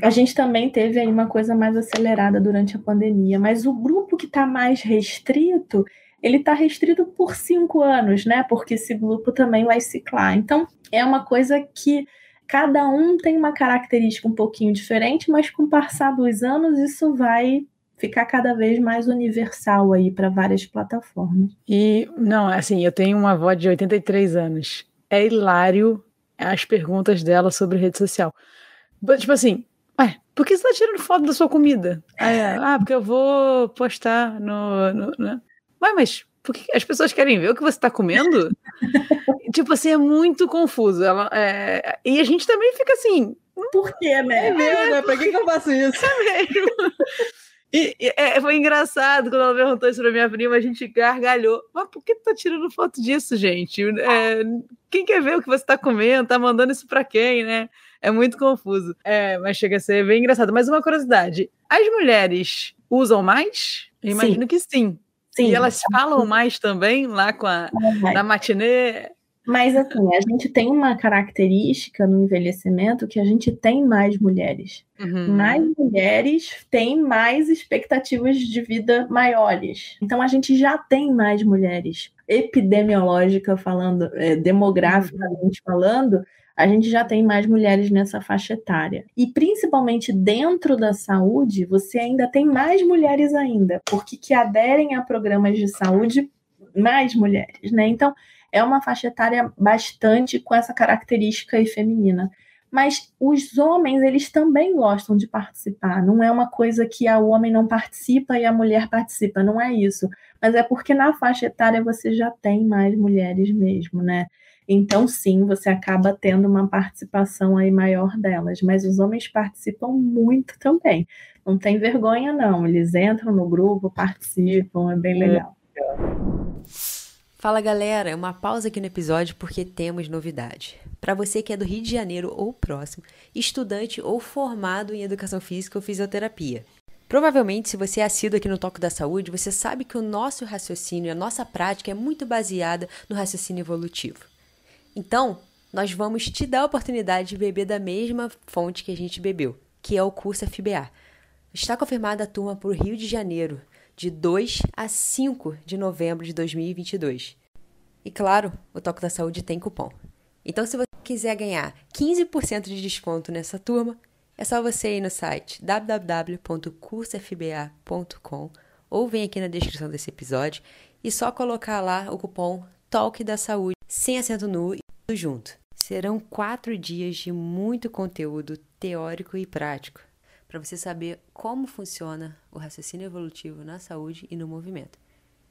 a gente também teve aí uma coisa mais acelerada durante a pandemia, mas o grupo que está mais restrito, ele está restrito por cinco anos, né? Porque esse grupo também vai ciclar. Então, é uma coisa que cada um tem uma característica um pouquinho diferente, mas com o passar dos anos isso vai ficar cada vez mais universal aí para várias plataformas. E não, assim, eu tenho uma avó de 83 anos. É hilário as perguntas dela sobre rede social. Tipo assim, ué, por que você tá tirando foto da sua comida? ah, porque eu vou postar no. no, no... Ué, mas por que as pessoas querem ver o que você está comendo? tipo assim, é muito confuso. Ela, é... E a gente também fica assim. Por quê, né? É mesmo, né? Pra que, que eu faço isso? É mesmo. E, e é, foi engraçado quando ela perguntou isso pra minha prima, a gente gargalhou. Mas por que tu tá tirando foto disso, gente? É, quem quer ver o que você tá comendo? Tá mandando isso pra quem, né? É muito confuso. É, mas chega a ser bem engraçado. Mas uma curiosidade: as mulheres usam mais? Eu imagino sim. que sim. sim. E elas falam mais também lá com a, na matinê? Mas assim, a gente tem uma característica no envelhecimento que a gente tem mais mulheres. Uhum. Mais mulheres têm mais expectativas de vida maiores. Então a gente já tem mais mulheres. Epidemiológica falando, é, demograficamente uhum. falando, a gente já tem mais mulheres nessa faixa etária. E principalmente dentro da saúde, você ainda tem mais mulheres ainda, porque que aderem a programas de saúde mais mulheres, né? Então, é uma faixa etária bastante com essa característica feminina. Mas os homens, eles também gostam de participar. Não é uma coisa que o homem não participa e a mulher participa, não é isso. Mas é porque na faixa etária você já tem mais mulheres mesmo, né? Então, sim, você acaba tendo uma participação aí maior delas. Mas os homens participam muito também. Não tem vergonha, não. Eles entram no grupo, participam, é bem é. Fala galera, uma pausa aqui no episódio porque temos novidade. Para você que é do Rio de Janeiro ou próximo, estudante ou formado em educação física ou fisioterapia. Provavelmente, se você é assíduo aqui no Toque da Saúde, você sabe que o nosso raciocínio, a nossa prática é muito baseada no raciocínio evolutivo. Então, nós vamos te dar a oportunidade de beber da mesma fonte que a gente bebeu, que é o curso FBA. Está confirmada a turma para o Rio de Janeiro, de 2 a 5 de novembro de 2022. E claro, o Toque da Saúde tem cupom. Então, se você quiser ganhar 15% de desconto nessa turma, é só você ir no site www.cursofba.com ou vem aqui na descrição desse episódio e só colocar lá o cupom Talk da Saúde, sem acento nu e tudo junto. Serão quatro dias de muito conteúdo teórico e prático para você saber como funciona o raciocínio evolutivo na saúde e no movimento.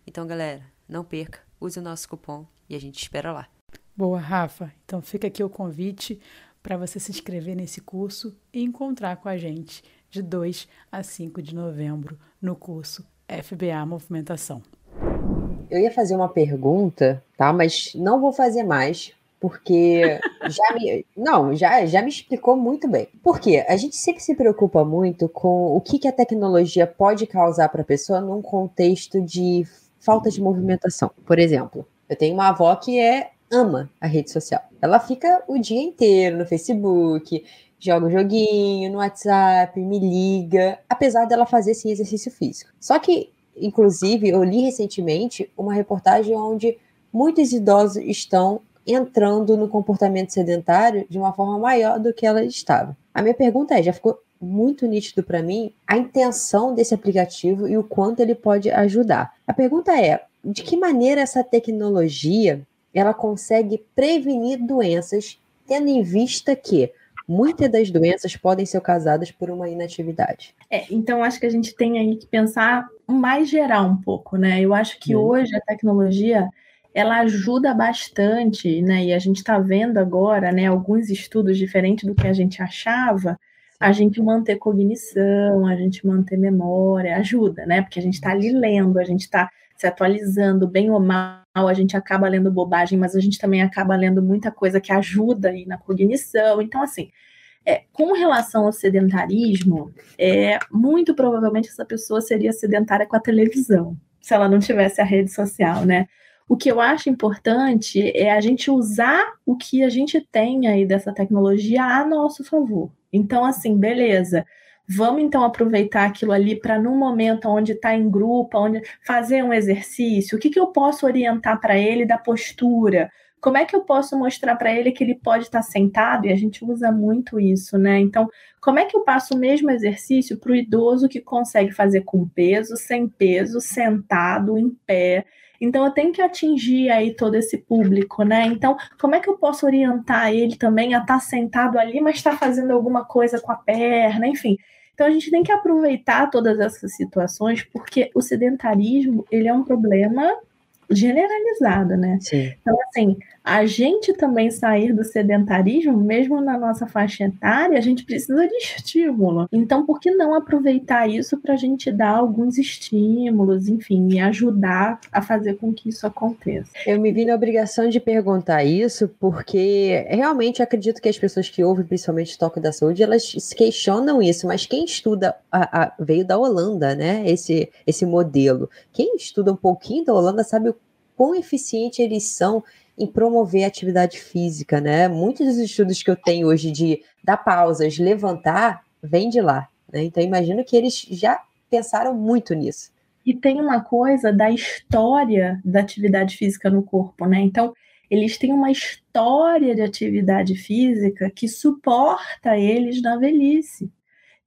Então, galera, não perca, use o nosso cupom e a gente espera lá. Boa, Rafa. Então fica aqui o convite para você se inscrever nesse curso e encontrar com a gente de 2 a 5 de novembro no curso FBA Movimentação. Eu ia fazer uma pergunta, tá? Mas não vou fazer mais, porque já me, não, já, já me explicou muito bem. Porque a gente sempre se preocupa muito com o que, que a tecnologia pode causar para a pessoa num contexto de falta de movimentação. Por exemplo, eu tenho uma avó que é ama a rede social. Ela fica o dia inteiro no Facebook, joga um joguinho no WhatsApp, me liga, apesar dela fazer sim exercício físico. Só que, inclusive, eu li recentemente uma reportagem onde muitos idosos estão entrando no comportamento sedentário de uma forma maior do que ela estava. A minha pergunta é: já ficou muito nítido para mim a intenção desse aplicativo e o quanto ele pode ajudar. A pergunta é: de que maneira essa tecnologia ela consegue prevenir doenças, tendo em vista que muitas das doenças podem ser causadas por uma inatividade. É, então acho que a gente tem aí que pensar mais geral um pouco, né? Eu acho que hum. hoje a tecnologia ela ajuda bastante, né? E a gente está vendo agora, né, alguns estudos diferentes do que a gente achava, a gente manter cognição, a gente manter memória, ajuda, né? Porque a gente está ali lendo, a gente está se atualizando, bem ou mal, a gente acaba lendo bobagem, mas a gente também acaba lendo muita coisa que ajuda aí na cognição. Então, assim, é, com relação ao sedentarismo, é, muito provavelmente essa pessoa seria sedentária com a televisão, se ela não tivesse a rede social, né? O que eu acho importante é a gente usar o que a gente tem aí dessa tecnologia a nosso favor. Então, assim, beleza. Vamos então aproveitar aquilo ali para, num momento onde está em grupo, onde fazer um exercício, o que, que eu posso orientar para ele da postura? Como é que eu posso mostrar para ele que ele pode estar tá sentado? E a gente usa muito isso, né? Então, como é que eu passo o mesmo exercício para o idoso que consegue fazer com peso, sem peso, sentado, em pé? Então eu tenho que atingir aí todo esse público, né? Então, como é que eu posso orientar ele também a estar tá sentado ali, mas estar tá fazendo alguma coisa com a perna, enfim. Então a gente tem que aproveitar todas essas situações, porque o sedentarismo, ele é um problema generalizado, né? Sim. Então, assim, a gente também sair do sedentarismo, mesmo na nossa faixa etária, a gente precisa de estímulo. Então, por que não aproveitar isso para a gente dar alguns estímulos, enfim, e ajudar a fazer com que isso aconteça? Eu me vi na obrigação de perguntar isso, porque realmente acredito que as pessoas que ouvem, principalmente o Toque da Saúde, elas se questionam isso, mas quem estuda a, a, veio da Holanda, né? Esse, esse modelo. Quem estuda um pouquinho da Holanda sabe o quão eficiente eles são em promover atividade física, né? Muitos dos estudos que eu tenho hoje de dar pausas, levantar, vem de lá. Né? Então, imagino que eles já pensaram muito nisso. E tem uma coisa da história da atividade física no corpo, né? Então, eles têm uma história de atividade física que suporta eles na velhice.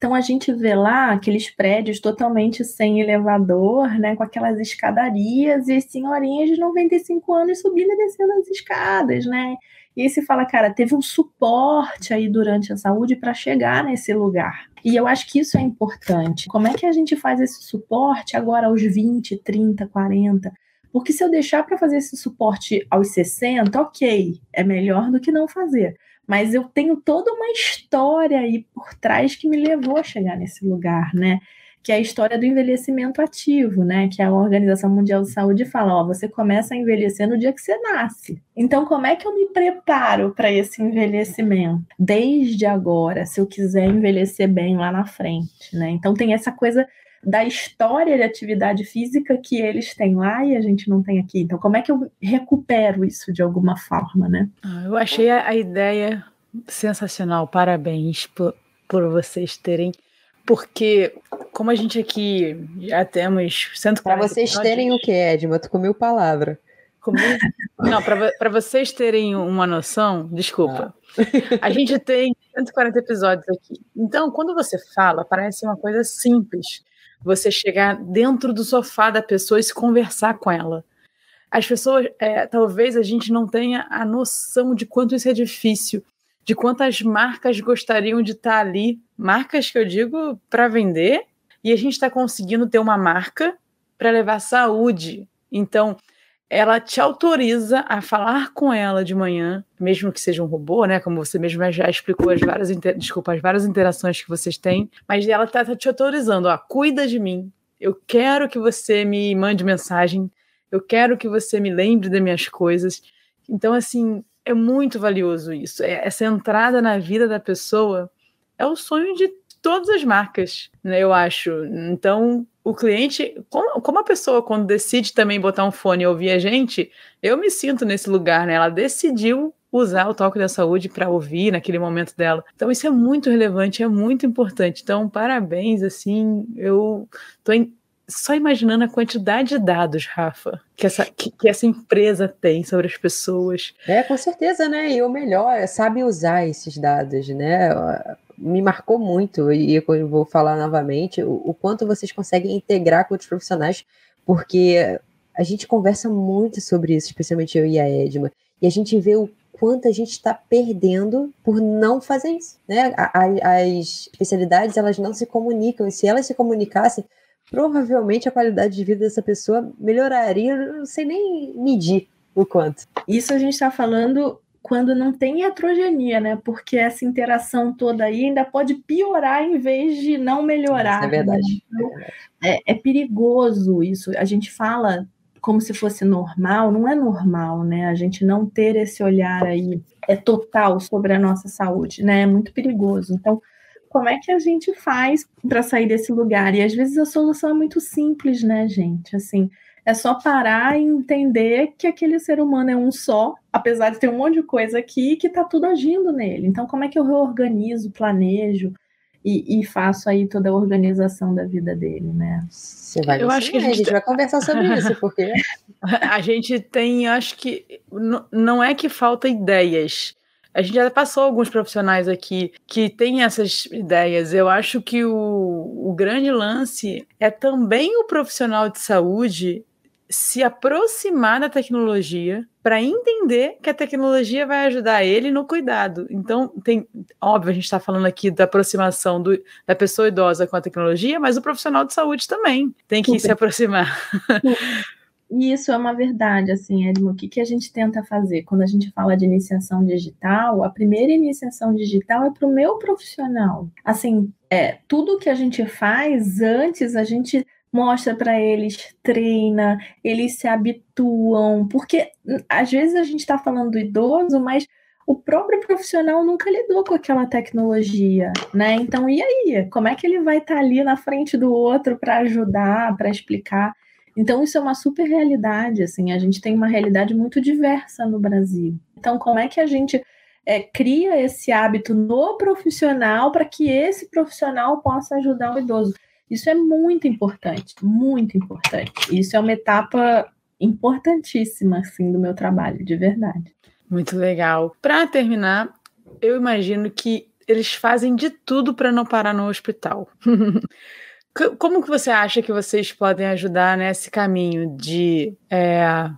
Então a gente vê lá aqueles prédios totalmente sem elevador, né, com aquelas escadarias e as senhorinhas de 95 anos subindo e descendo as escadas, né? E aí se fala, cara, teve um suporte aí durante a saúde para chegar nesse lugar. E eu acho que isso é importante. Como é que a gente faz esse suporte agora aos 20, 30, 40? Porque se eu deixar para fazer esse suporte aos 60, ok, é melhor do que não fazer mas eu tenho toda uma história aí por trás que me levou a chegar nesse lugar, né? Que é a história do envelhecimento ativo, né? Que a Organização Mundial de Saúde fala: ó, você começa a envelhecer no dia que você nasce. Então, como é que eu me preparo para esse envelhecimento? Desde agora, se eu quiser envelhecer bem lá na frente, né? Então, tem essa coisa da história de atividade física que eles têm lá e a gente não tem aqui. Então, como é que eu recupero isso de alguma forma, né? Ah, eu achei a, ideia sensacional. Parabéns por, por vocês terem. Porque, como a gente aqui já temos 140 Para vocês terem o que, Edma? Tu comeu palavra. Não, para vocês terem uma noção, desculpa. Ah. A gente tem 140 episódios aqui. Então, quando você fala, parece uma coisa simples você chegar dentro do sofá da pessoa e se conversar com ela. As pessoas, é, talvez a gente não tenha a noção de quanto isso é difícil, de quantas marcas gostariam de estar ali, marcas que eu digo para vender, e a gente está conseguindo ter uma marca para levar saúde. Então, ela te autoriza a falar com ela de manhã, mesmo que seja um robô, né? Como você mesmo já explicou as várias, desculpa, as várias interações que vocês têm, mas ela está tá te autorizando, ó, cuida de mim. Eu quero que você me mande mensagem, eu quero que você me lembre das minhas coisas. Então, assim, é muito valioso isso. É, essa entrada na vida da pessoa é o sonho de todas as marcas, né? Eu acho. Então, o cliente, como, como, a pessoa, quando decide também botar um fone e ouvir a gente, eu me sinto nesse lugar, né? Ela decidiu usar o toque da saúde para ouvir naquele momento dela. Então, isso é muito relevante, é muito importante. Então, parabéns, assim, eu tô em, só imaginando a quantidade de dados, Rafa, que essa, que, que, essa empresa tem sobre as pessoas. É, com certeza, né? E o melhor é sabe usar esses dados, né? Me marcou muito, e eu vou falar novamente, o, o quanto vocês conseguem integrar com outros profissionais, porque a gente conversa muito sobre isso, especialmente eu e a Edma, e a gente vê o quanto a gente está perdendo por não fazer isso, né? as especialidades, elas não se comunicam, e se elas se comunicassem, provavelmente a qualidade de vida dessa pessoa melhoraria, não sei nem medir o quanto. Isso a gente está falando quando não tem heterogenia, né? Porque essa interação toda aí ainda pode piorar em vez de não melhorar. Isso é verdade. Né? Então, é, é, perigoso isso. A gente fala como se fosse normal, não é normal, né? A gente não ter esse olhar aí é total sobre a nossa saúde, né? É muito perigoso. Então, como é que a gente faz para sair desse lugar? E às vezes a solução é muito simples, né, gente? Assim, é só parar e entender que aquele ser humano é um só, apesar de ter um monte de coisa aqui que está tudo agindo nele. Então, como é que eu reorganizo, planejo e, e faço aí toda a organização da vida dele, né? Você vai eu acho que a gente... a gente vai conversar sobre isso, porque a gente tem, acho que não é que falta ideias. A gente já passou alguns profissionais aqui que têm essas ideias. Eu acho que o, o grande lance é também o profissional de saúde se aproximar da tecnologia para entender que a tecnologia vai ajudar ele no cuidado. Então, tem, óbvio, a gente está falando aqui da aproximação do, da pessoa idosa com a tecnologia, mas o profissional de saúde também tem que se aproximar. E isso é uma verdade, assim, Edmo. O que, que a gente tenta fazer? Quando a gente fala de iniciação digital, a primeira iniciação digital é para o meu profissional. Assim, é, tudo que a gente faz antes, a gente mostra para eles, treina, eles se habituam, porque hum, às vezes a gente está falando do idoso, mas o próprio profissional nunca lidou com aquela tecnologia, né? Então, e aí? Como é que ele vai estar tá ali na frente do outro para ajudar, para explicar? Então, isso é uma super realidade, assim, a gente tem uma realidade muito diversa no Brasil. Então, como é que a gente é, cria esse hábito no profissional para que esse profissional possa ajudar o idoso? Isso é muito importante, muito importante. Isso é uma etapa importantíssima, assim, do meu trabalho, de verdade. Muito legal. Para terminar, eu imagino que eles fazem de tudo para não parar no hospital. Como que você acha que vocês podem ajudar nesse caminho de é,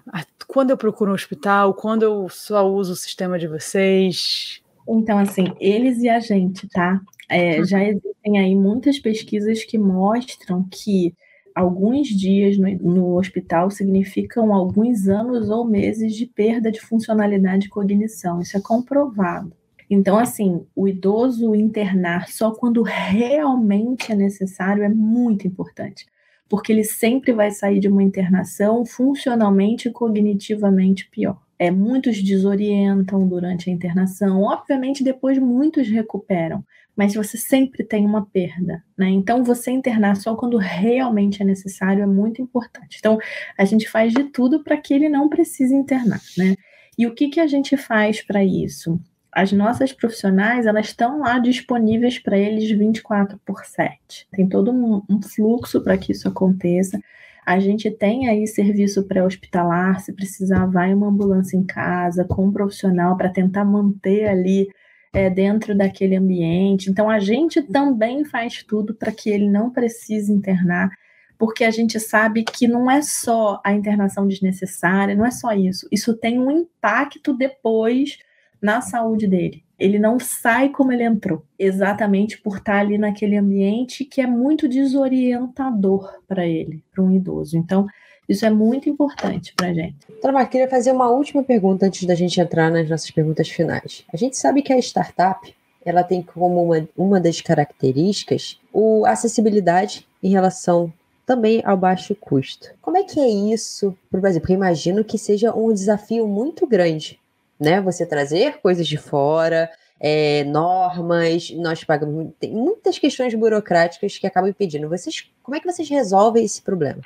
quando eu procuro um hospital, quando eu só uso o sistema de vocês? Então, assim, eles e a gente, tá? É, uhum. já existem aí muitas pesquisas que mostram que alguns dias no, no, hospital significam alguns anos ou meses de perda de funcionalidade e cognição. Isso é comprovado. Então, assim, o idoso internar só quando realmente é necessário é muito importante, porque ele sempre vai sair de uma internação funcionalmente e cognitivamente pior. É, muitos desorientam durante a internação, obviamente depois muitos recuperam, mas você sempre tem uma perda, né? Então você internar só quando realmente é necessário é muito importante. Então a gente faz de tudo para que ele não precise internar, né? E o que, que a gente faz para isso? As nossas profissionais, elas estão lá disponíveis para eles 24 por 7. Tem todo um, um fluxo para que isso aconteça. A gente tem aí serviço pré-hospitalar, se precisar, vai uma ambulância em casa com um profissional para tentar manter ali é, dentro daquele ambiente. Então, a gente também faz tudo para que ele não precise internar, porque a gente sabe que não é só a internação desnecessária, não é só isso. Isso tem um impacto depois na saúde dele. Ele não sai como ele entrou, exatamente por estar ali naquele ambiente que é muito desorientador para ele, para um idoso. Então, isso é muito importante para a gente. Doutora queria fazer uma última pergunta antes da gente entrar nas nossas perguntas finais. A gente sabe que a startup ela tem como uma, uma das características o acessibilidade em relação também ao baixo custo. Como é que é isso para o Brasil? Porque imagino que seja um desafio muito grande, né? Você trazer coisas de fora, é, normas, nós pagamos. Tem muitas questões burocráticas que acabam impedindo. Vocês, como é que vocês resolvem esse problema?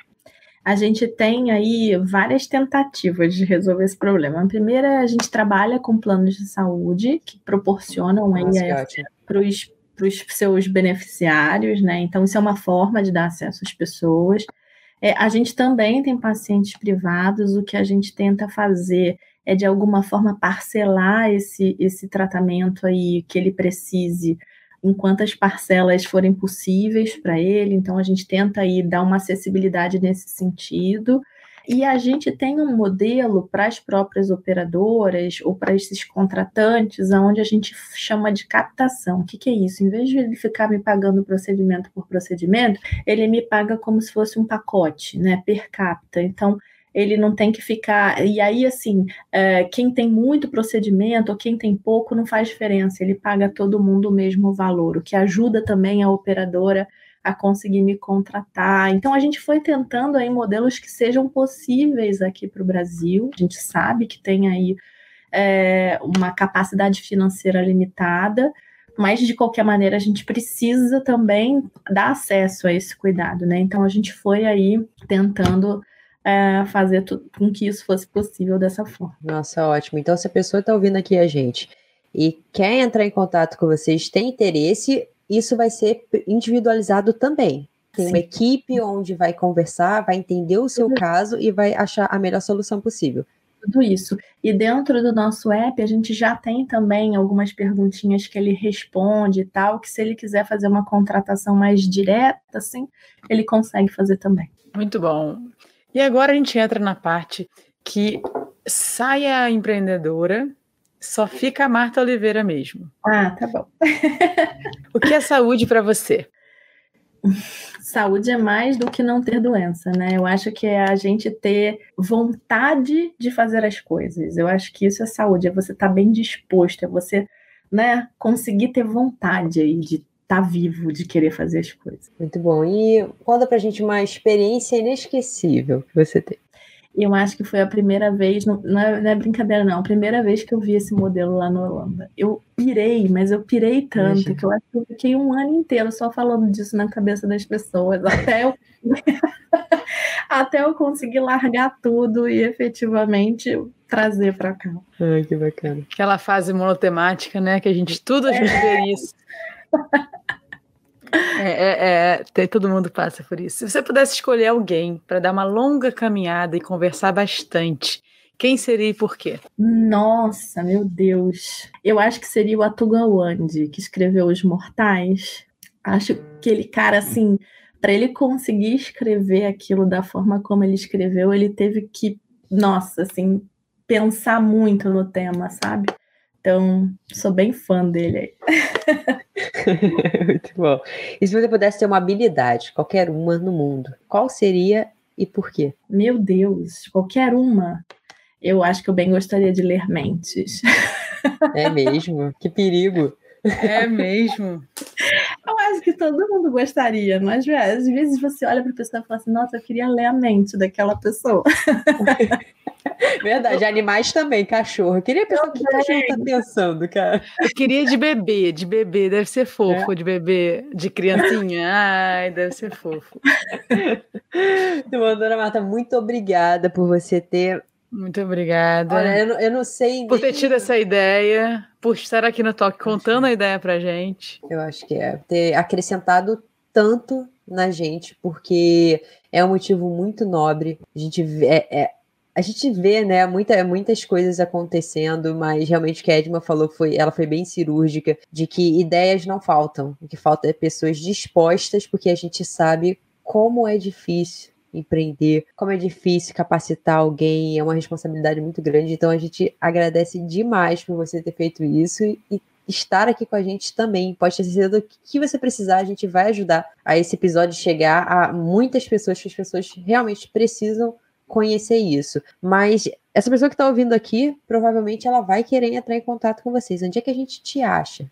A gente tem aí várias tentativas de resolver esse problema. A primeira, a gente trabalha com planos de saúde que proporcionam aí para os seus beneficiários, né? Então, isso é uma forma de dar acesso às pessoas. É, a gente também tem pacientes privados, o que a gente tenta fazer é, de alguma forma, parcelar esse, esse tratamento aí que ele precise em quantas parcelas forem possíveis para ele. Então, a gente tenta aí dar uma acessibilidade nesse sentido. E a gente tem um modelo para as próprias operadoras ou para esses contratantes, onde a gente chama de captação. O que, que, é isso? Em vez de ele ficar me pagando procedimento por procedimento, ele me paga como se fosse um pacote, né, per capita. Então, ele não tem que ficar. E aí, assim, é, quem tem muito procedimento ou quem tem pouco não faz diferença, ele paga todo mundo o mesmo valor, o que ajuda também a operadora a conseguir me contratar. Então, a gente foi tentando aí modelos que sejam possíveis aqui para o Brasil. A gente sabe que tem aí é, uma capacidade financeira limitada, mas de qualquer maneira a gente precisa também dar acesso a esse cuidado, né? Então, a gente foi aí tentando é, fazer tudo, com que isso fosse possível dessa forma. Nossa, ótimo. Então, se a pessoa está ouvindo aqui a gente e quer entrar em contato com vocês, tem interesse, isso vai ser individualizado também. Tem Sim. uma equipe onde vai conversar, vai entender o seu caso e vai achar a melhor solução possível. Tudo isso. E dentro do nosso app, a gente já tem também algumas perguntinhas que ele responde e tal, que se ele quiser fazer uma contratação mais direta, assim, ele consegue fazer também. Muito bom. E agora a gente entra na parte que sai a empreendedora, só fica a Marta Oliveira mesmo. Ah, tá bom. o que é saúde para você? saúde é mais do que não ter doença, né? Eu acho que é a gente ter vontade de fazer as coisas. Eu acho que isso é saúde, é você estar tá bem disposto, é você, né, conseguir ter vontade aí de tá vivo, de querer fazer as coisas. Muito bom. E conta pra gente uma experiência inesquecível que você teve. Eu acho que foi a primeira vez, não, não, é, não é brincadeira, não, a primeira vez que eu vi esse modelo lá na Holanda. Eu pirei, mas eu pirei tanto que eu acho que eu fiquei um ano inteiro só falando disso na cabeça das pessoas, até eu, até eu conseguir largar tudo e efetivamente trazer para cá. Ai, que bacana. Aquela fase monotemática, né? Que a gente tudo a gente vê isso. É, é, é, todo mundo passa por isso. Se você pudesse escolher alguém para dar uma longa caminhada e conversar bastante, quem seria e por quê? Nossa, meu Deus. Eu acho que seria o Atuga Wandi, que escreveu Os Mortais. Acho que ele, cara, assim, para ele conseguir escrever aquilo da forma como ele escreveu, ele teve que, nossa, assim, pensar muito no tema, sabe? Então, sou bem fã dele Muito bom. E se você pudesse ter uma habilidade, qualquer uma no mundo, qual seria e por quê? Meu Deus, qualquer uma. Eu acho que eu bem gostaria de ler mentes. É mesmo? Que perigo. É mesmo. Eu acho que todo mundo gostaria, mas às vezes você olha para a pessoa e fala assim: Nossa, eu queria ler a mente daquela pessoa. Verdade, animais também, cachorro. Eu queria pensar o que o cachorro tá pensando, cara. Eu queria de bebê, de bebê, deve ser fofo, é. de bebê, de criancinha. Ai, deve ser fofo. Então, dona Marta, muito obrigada por você ter. Muito obrigada. Olha, eu não, eu não sei. Por ter tido essa ideia, por estar aqui no Toque contando a ideia pra gente. Eu acho que é. Ter acrescentado tanto na gente, porque é um motivo muito nobre. A gente é, é a gente vê, né, muita, muitas coisas acontecendo, mas realmente o que a Edma falou foi, ela foi bem cirúrgica, de que ideias não faltam, o que falta é pessoas dispostas, porque a gente sabe como é difícil empreender, como é difícil capacitar alguém, é uma responsabilidade muito grande, então a gente agradece demais por você ter feito isso e estar aqui com a gente também. Pode ter certeza do que você precisar, a gente vai ajudar a esse episódio chegar a muitas pessoas, que as pessoas realmente precisam conhecer isso. Mas essa pessoa que está ouvindo aqui, provavelmente ela vai querer entrar em contato com vocês. Onde é que a gente te acha?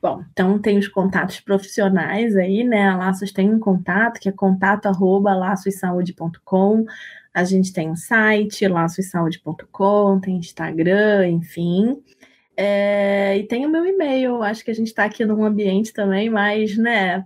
Bom, então tem os contatos profissionais aí, né? A Laços tem um contato, que é contato arroba laçossaude.com. A gente tem um site, laçossaude.com, tem Instagram, enfim. É, e tem o meu e-mail, acho que a gente está aqui num ambiente também mais, né,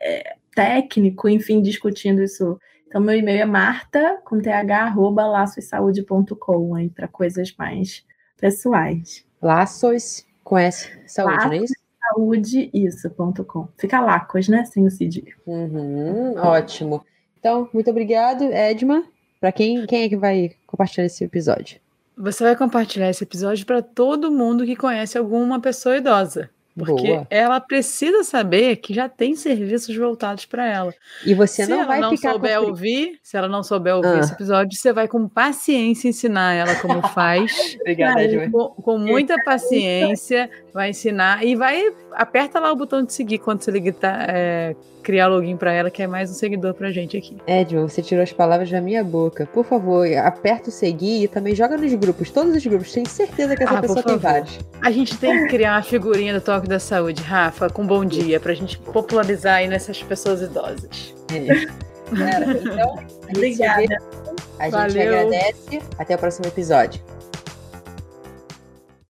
é, técnico, enfim, discutindo isso então, meu e-mail é marta, com th, arroba laçossaude.com, aí para coisas mais pessoais. Laços com S, saúde, Laços, não é isso? Saúde, isso, ponto com. Fica Lacos, né? Sem o cedilho. Uhum, ótimo. Então, muito obrigado, Edma. Para quem, quem é que vai compartilhar esse episódio? Você vai compartilhar esse episódio para todo mundo que conhece alguma pessoa idosa. Porque Boa. ela precisa saber que já tem serviços voltados para ela. E você se não vai não ficar souber ouvir, se ela não souber ouvir ah. esse episódio, você vai com paciência ensinar ela como faz. Obrigada, Edmar. Com, com, muita paciência, vai ensinar e vai aperta lá o botão de seguir quando você ligar, é, criar login para ela, que é mais um seguidor pra gente aqui. Edmund, você tirou as palavras da minha boca. Por favor, aperta o seguir e também joga nos grupos, todos os grupos. Tenho certeza que essa ah, pessoa tem vários. A gente tem que criar uma figurinha do Toque da Saúde, Rafa, com bom dia, pra gente popularizar aí nessas pessoas idosas. É. Galera, então, a gente, Obrigada. a gente agradece. Até o próximo episódio.